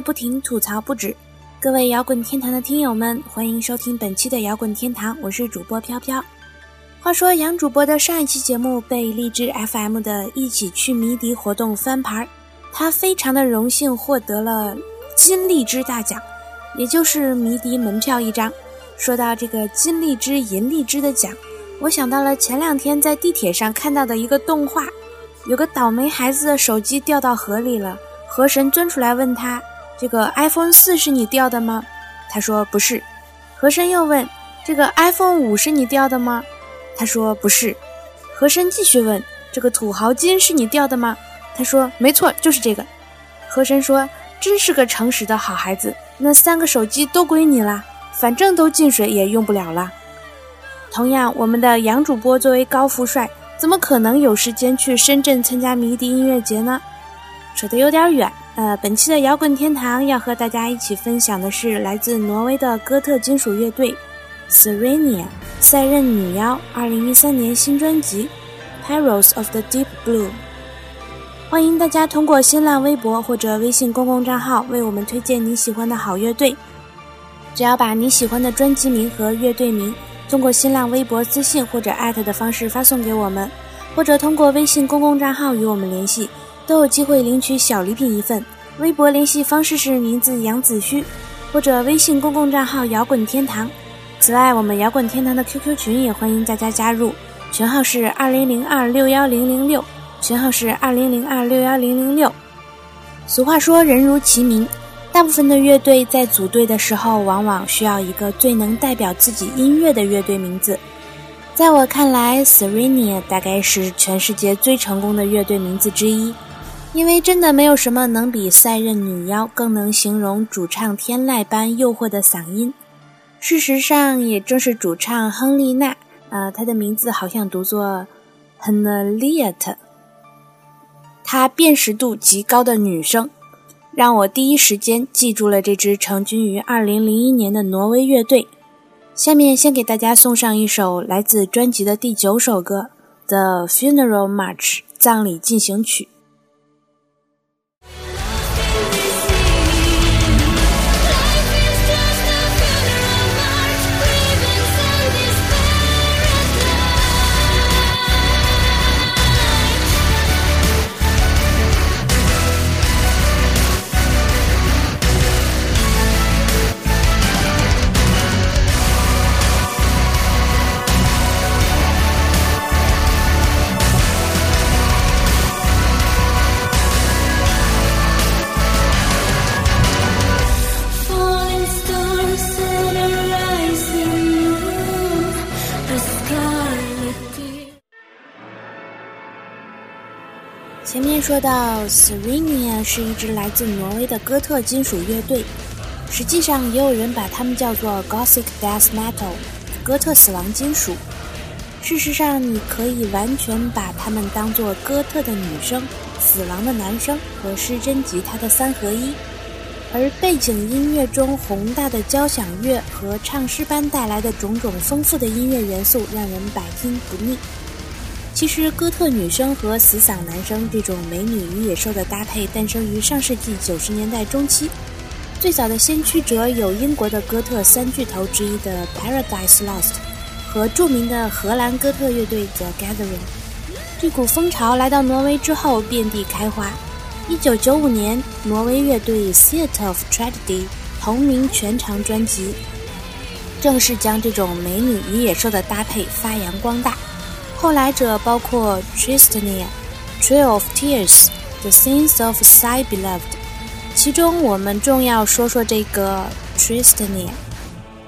不停，吐槽不止。各位摇滚天堂的听友们，欢迎收听本期的摇滚天堂，我是主播飘飘。话说杨主播的上一期节目被荔枝 FM 的一起去迷笛活动翻牌，他非常的荣幸获得了金荔枝大奖，也就是迷笛门票一张。说到这个金荔枝、银荔枝的奖，我想到了前两天在地铁上看到的一个动画，有个倒霉孩子的手机掉到河里了，河神钻出来问他：“这个 iPhone 四是你掉的吗？”他说：“不是。”和珅又问：“这个 iPhone 五是你掉的吗？”他说：“不是。”和珅继续问：“这个土豪金是你掉的吗？”他说：“没错，就是这个。”和珅说：“真是个诚实的好孩子，那三个手机都归你啦。”反正都进水也用不了了。同样，我们的杨主播作为高富帅，怎么可能有时间去深圳参加迷笛音乐节呢？扯得有点远。呃，本期的摇滚天堂要和大家一起分享的是来自挪威的哥特金属乐队 Serenia 赛任女妖2013年新专辑《Perils of the Deep Blue》。欢迎大家通过新浪微博或者微信公共账号为我们推荐你喜欢的好乐队。只要把你喜欢的专辑名和乐队名通过新浪微博私信或者艾特的方式发送给我们，或者通过微信公共账号与我们联系，都有机会领取小礼品一份。微博联系方式是名字杨子虚，或者微信公共账号摇滚天堂。此外，我们摇滚天堂的 QQ 群也欢迎大家加入，群号是二零零二六幺零零六，群号是二零零二六幺零零六。俗话说，人如其名。大部分的乐队在组队的时候，往往需要一个最能代表自己音乐的乐队名字。在我看来，Serenia 大概是全世界最成功的乐队名字之一，因为真的没有什么能比赛任女妖更能形容主唱天籁般诱惑的嗓音。事实上，也正是主唱亨利娜，呃，她的名字好像读作 Henriette，她辨识度极高的女声。让我第一时间记住了这支成军于2001年的挪威乐队。下面先给大家送上一首来自专辑的第九首歌《The Funeral March》葬礼进行曲。说到，Serenia 是一支来自挪威的哥特金属乐队，实际上也有人把他们叫做 Gothic Death Metal，哥特死亡金属。事实上，你可以完全把他们当做哥特的女声、死亡的男声和失真吉他的三合一。而背景音乐中宏大的交响乐和唱诗班带来的种种丰富的音乐元素，让人百听不腻。其实，哥特女生和死嗓男生这种美女与野兽的搭配诞生于上世纪九十年代中期。最早的先驱者有英国的哥特三巨头之一的 Paradise Lost，和著名的荷兰哥特乐队 The Gathering。这股风潮来到挪威之后，遍地开花。一九九五年，挪威乐队 Theatre of Tragedy 同名全长专辑，正式将这种美女与野兽的搭配发扬光大。后来者包括 Tristania、Trail of Tears、The Sins of Sigh Beloved，其中我们重要说说这个 Tristania。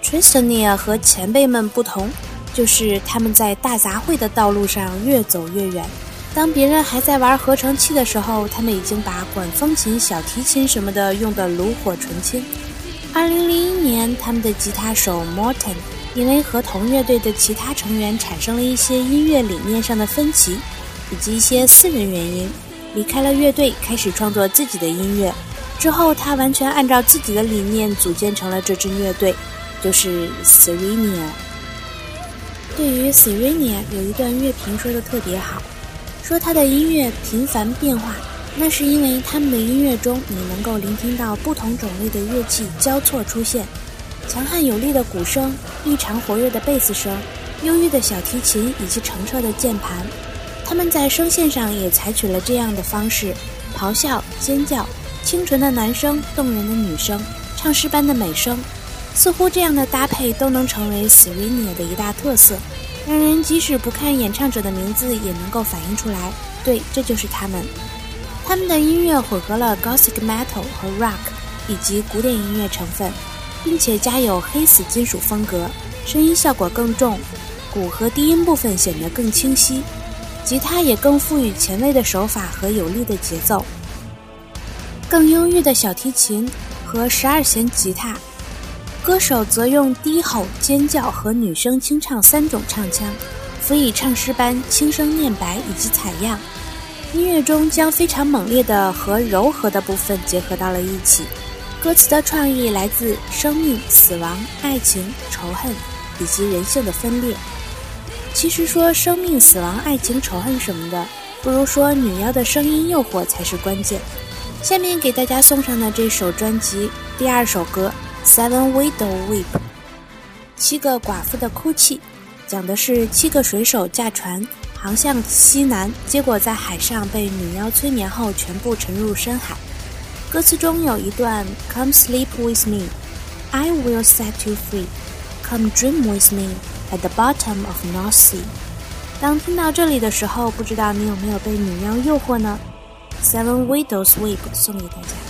Tristania 和前辈们不同，就是他们在大杂烩的道路上越走越远。当别人还在玩合成器的时候，他们已经把管风琴、小提琴什么的用得炉火纯青。二零零一年，他们的吉他手 Morton。因为和同乐队的其他成员产生了一些音乐理念上的分歧，以及一些私人原因，离开了乐队，开始创作自己的音乐。之后，他完全按照自己的理念组建成了这支乐队，就是 Serenia。对于 Serenia，有一段乐评说的特别好，说他的音乐频繁变化，那是因为他们的音乐中，你能够聆听到不同种类的乐器交错出现，强悍有力的鼓声，异常活跃的贝斯声，忧郁的小提琴以及澄澈的键盘。他们在声线上也采取了这样的方式：咆哮、尖叫、清纯的男声、动人的女声、唱诗般的美声。似乎这样的搭配都能成为 Serenia 的一大特色，让人即使不看演唱者的名字也能够反映出来。对，这就是他们。他们的音乐混合了 Gothic Metal 和 Rock 以及古典音乐成分，并且加有黑死金属风格，声音效果更重，鼓和低音部分显得更清晰，吉他也更富予前卫的手法和有力的节奏，更忧郁的小提琴和十二弦吉他。歌手则用低吼、尖叫和女声清唱三种唱腔，辅以唱诗般轻声念白以及采样。音乐中将非常猛烈的和柔和的部分结合到了一起。歌词的创意来自生命、死亡、爱情、仇恨以及人性的分裂。其实说生命、死亡、爱情、仇恨什么的，不如说女妖的声音诱惑才是关键。下面给大家送上的这首专辑第二首歌。Seven Widow Weep，七个寡妇的哭泣，讲的是七个水手驾船航向西南，结果在海上被女妖催眠后全部沉入深海。歌词中有一段：Come sleep with me, I will set you free. Come dream with me at the bottom of North Sea。当听到这里的时候，不知道你有没有被女妖诱惑呢？Seven Widows Weep 送给大家。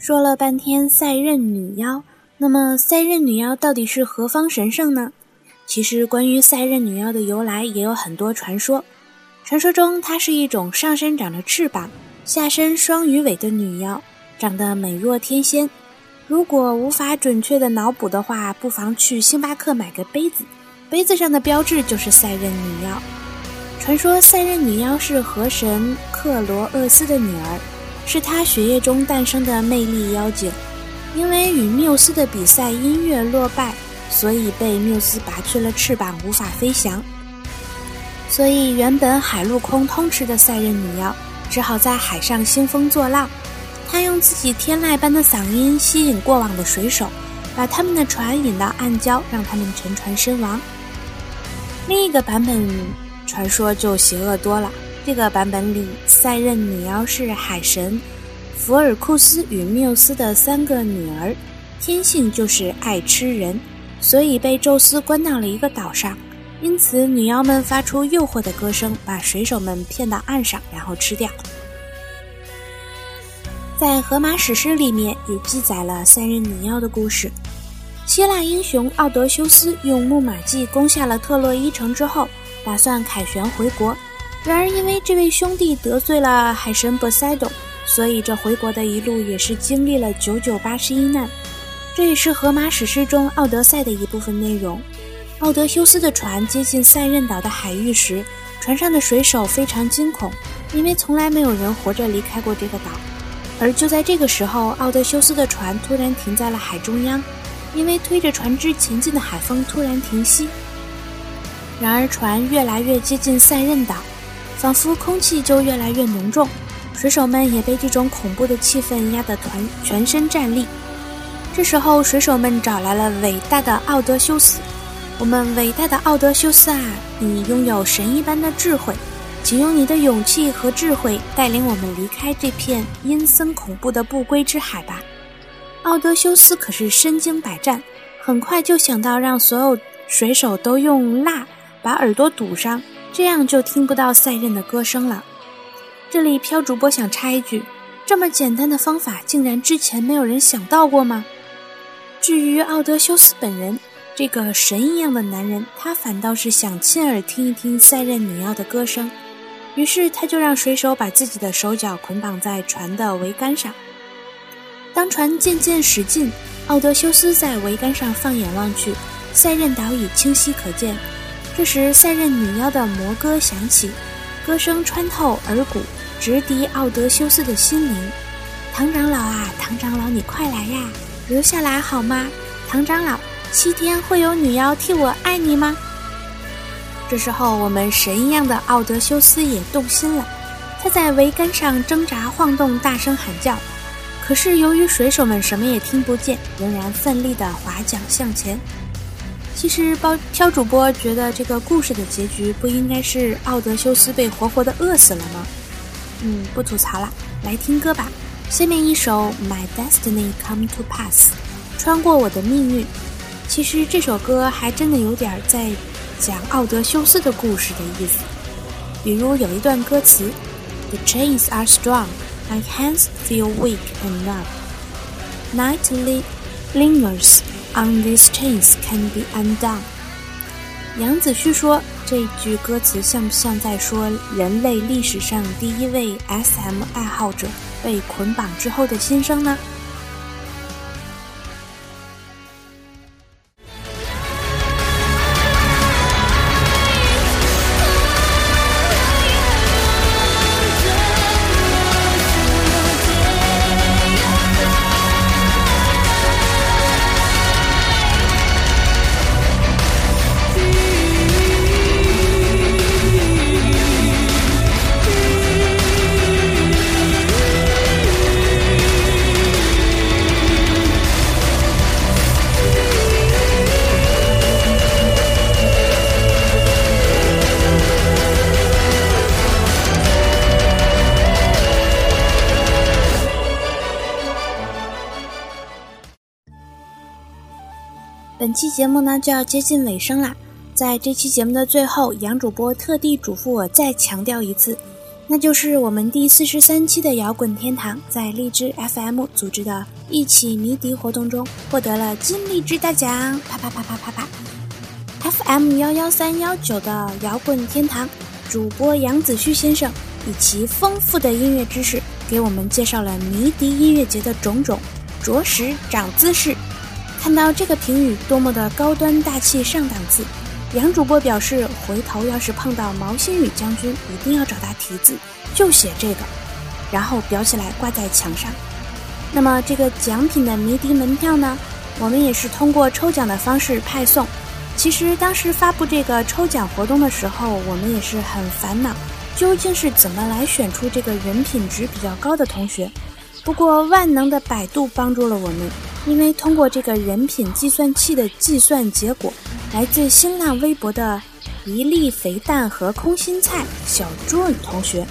说了半天赛壬女妖，那么赛壬女妖到底是何方神圣呢？其实关于赛壬女妖的由来也有很多传说。传说中，她是一种上身长着翅膀、下身双鱼尾的女妖，长得美若天仙。如果无法准确的脑补的话，不妨去星巴克买个杯子，杯子上的标志就是赛壬女妖。传说赛壬女妖是河神克罗厄斯的女儿。是他血液中诞生的魅力妖精，因为与缪斯的比赛音乐落败，所以被缪斯拔去了翅膀，无法飞翔。所以原本海陆空通吃的赛壬女妖，只好在海上兴风作浪。她用自己天籁般的嗓音吸引过往的水手，把他们的船引到暗礁，让他们沉船身亡。另一个版本传说就邪恶多了。这个版本里，赛壬女妖是海神福尔库斯与缪斯的三个女儿，天性就是爱吃人，所以被宙斯关到了一个岛上。因此，女妖们发出诱惑的歌声，把水手们骗到岸上，然后吃掉。在荷马史诗里面也记载了赛壬女妖的故事。希腊英雄奥德修斯用木马计攻下了特洛伊城之后，打算凯旋回国。然而，因为这位兄弟得罪了海神波塞冬，所以这回国的一路也是经历了九九八十一难。这也是荷马史诗中《奥德赛》的一部分内容。奥德修斯的船接近塞壬岛的海域时，船上的水手非常惊恐，因为从来没有人活着离开过这个岛。而就在这个时候，奥德修斯的船突然停在了海中央，因为推着船只前进的海风突然停息。然而，船越来越接近塞壬岛。仿佛空气就越来越浓重，水手们也被这种恐怖的气氛压得团全身战栗。这时候，水手们找来了伟大的奥德修斯。我们伟大的奥德修斯啊，你拥有神一般的智慧，请用你的勇气和智慧带领我们离开这片阴森恐怖的不归之海吧。奥德修斯可是身经百战，很快就想到让所有水手都用蜡把耳朵堵上。这样就听不到赛任的歌声了。这里飘主播想插一句：这么简单的方法，竟然之前没有人想到过吗？至于奥德修斯本人，这个神一样的男人，他反倒是想亲耳听一听赛任女妖的歌声。于是他就让水手把自己的手脚捆绑在船的桅杆上。当船渐渐驶近，奥德修斯在桅杆上放眼望去，赛任岛已清晰可见。这时，赛任女妖的魔歌响起，歌声穿透耳骨。直抵奥德修斯的心灵，唐长老啊，唐长老，你快来呀，留下来好吗？唐长老，七天会有女妖替我爱你吗？这时候，我们神一样的奥德修斯也动心了，他在桅杆上挣扎晃动，大声喊叫。可是由于水手们什么也听不见，仍然奋力地划桨向前。其实，包挑主播觉得这个故事的结局不应该是奥德修斯被活活的饿死了吗？嗯，不吐槽了，来听歌吧。下面一首《My Destiny Come to Pass》，穿过我的命运。其实这首歌还真的有点在讲奥德修斯的故事的意思。比如有一段歌词：The chains are strong, my hands feel weak and numb. Nightly lingers on these chains can be undone. 杨子旭说。这句歌词像不像在说人类历史上第一位 SM 爱好者被捆绑之后的心声呢？本期节目呢就要接近尾声啦，在这期节目的最后，杨主播特地嘱咐我再强调一次，那就是我们第四十三期的摇滚天堂在荔枝 FM 组织的一起迷笛活动中获得了金荔枝大奖，啪啪啪啪啪啪！FM 幺幺三幺九的摇滚天堂主播杨子旭先生以其丰富的音乐知识，给我们介绍了迷笛音乐节的种种，着实长姿势。看到这个评语多么的高端大气上档次，杨主播表示，回头要是碰到毛新宇将军，一定要找他题字，就写这个，然后裱起来挂在墙上。那么这个奖品的迷笛门票呢？我们也是通过抽奖的方式派送。其实当时发布这个抽奖活动的时候，我们也是很烦恼，究竟是怎么来选出这个人品值比较高的同学？不过万能的百度帮助了我们。因为通过这个人品计算器的计算结果，来自新浪微博的一粒肥蛋和空心菜小 June 同学，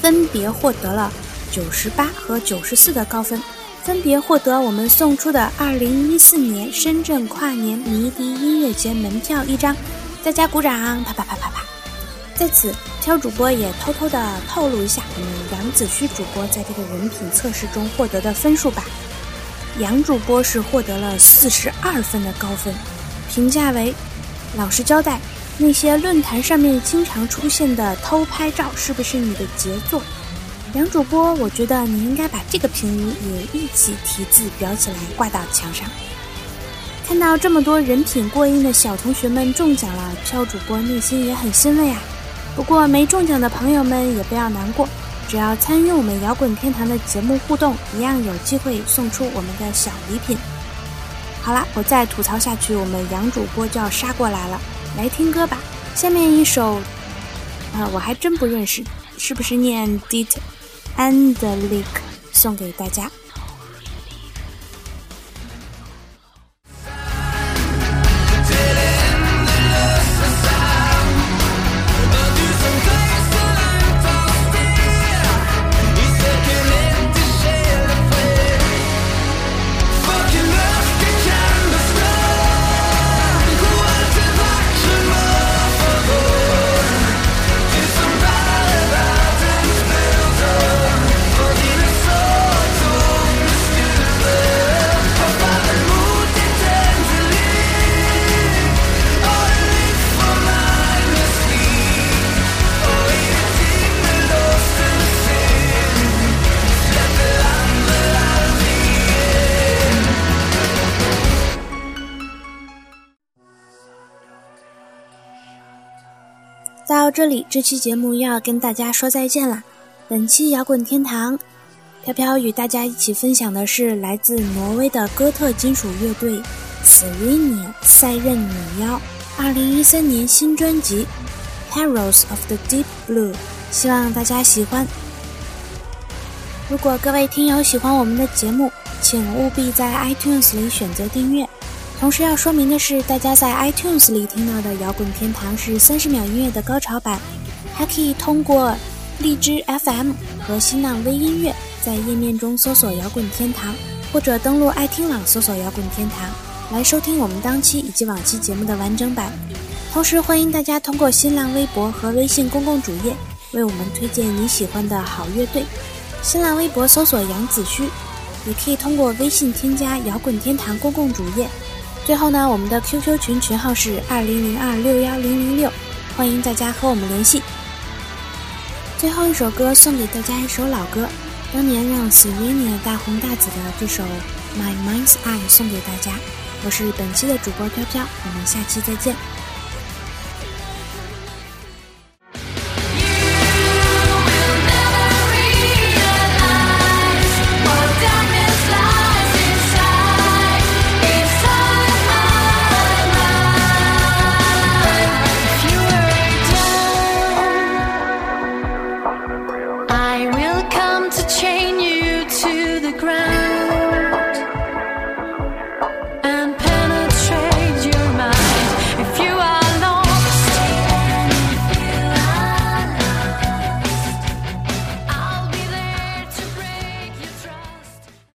分别获得了九十八和九十四的高分，分别获得我们送出的二零一四年深圳跨年迷笛音乐节门票一张。大家鼓掌，啪啪啪啪啪！在此，挑主播也偷偷的透露一下我们杨子虚主播在这个人品测试中获得的分数吧。杨主播是获得了四十二分的高分，评价为：老实交代，那些论坛上面经常出现的偷拍照是不是你的杰作？杨主播，我觉得你应该把这个评语也一起题字裱起来挂到墙上。看到这么多人品过硬的小同学们中奖了，飘主播内心也很欣慰啊。不过没中奖的朋友们也不要难过。只要参与我们摇滚天堂的节目互动，一样有机会送出我们的小礼品。好啦，我再吐槽下去，我们杨主播就要杀过来了。来听歌吧，下面一首，啊，我还真不认识，是不是念 Dit and the Lick？送给大家。到这里，这期节目又要跟大家说再见了。本期摇滚天堂，飘飘与大家一起分享的是来自挪威的哥特金属乐队 s e r e n i 赛任女妖二零一三年新专辑《Heroes of the Deep Blue》，希望大家喜欢。如果各位听友喜欢我们的节目，请务必在 iTunes 里选择订阅。同时要说明的是，大家在 iTunes 里听到的摇滚天堂是三十秒音乐的高潮版，还可以通过荔枝 FM 和新浪微音乐在页面中搜索摇滚天堂，或者登录爱听网搜索摇滚天堂来收听我们当期以及往期节目的完整版。同时欢迎大家通过新浪微博和微信公共主页为我们推荐你喜欢的好乐队。新浪微博搜索杨子虚。也可以通过微信添加“摇滚天堂”公共主页。最后呢，我们的 QQ 群群号是二零零二六幺零零六，欢迎大家和我们联系。最后一首歌送给大家一首老歌，当年让 Serena 大红大紫的这首《My Mind's Eye》送给大家。我是本期的主播飘飘，我们下期再见。